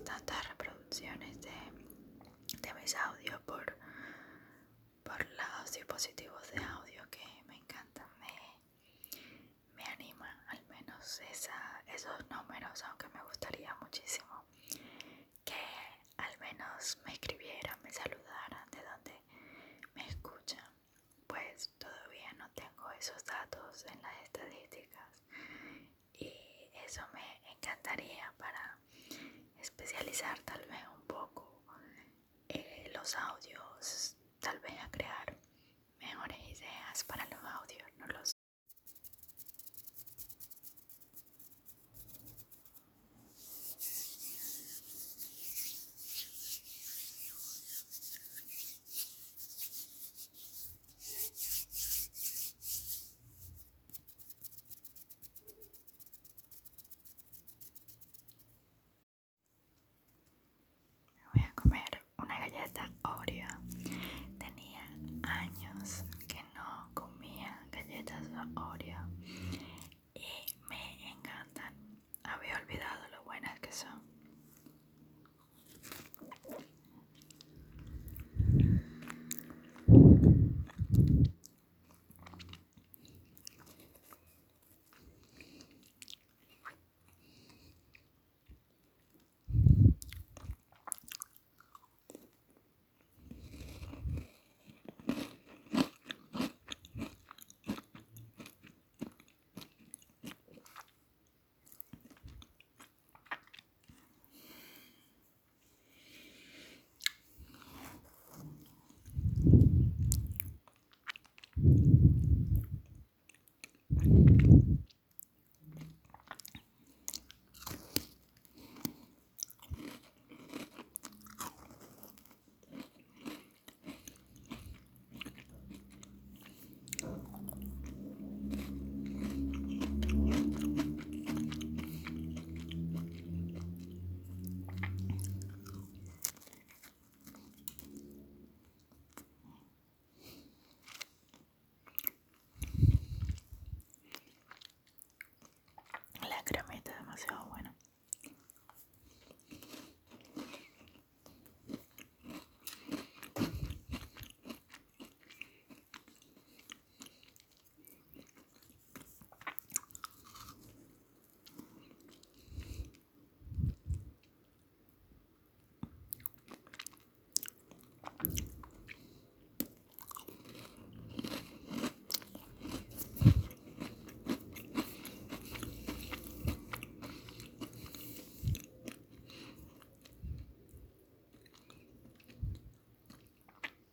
grabaciones de, de mis audios por, por los dispositivos de audio que me encantan. Me, me anima al menos esa, esos números, aunque me gustaría muchísimo que al menos me especializar tal vez un poco eh, los audios,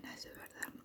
buenas, de verdad.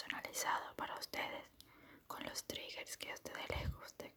personalizado para ustedes con los triggers que a ustedes les guste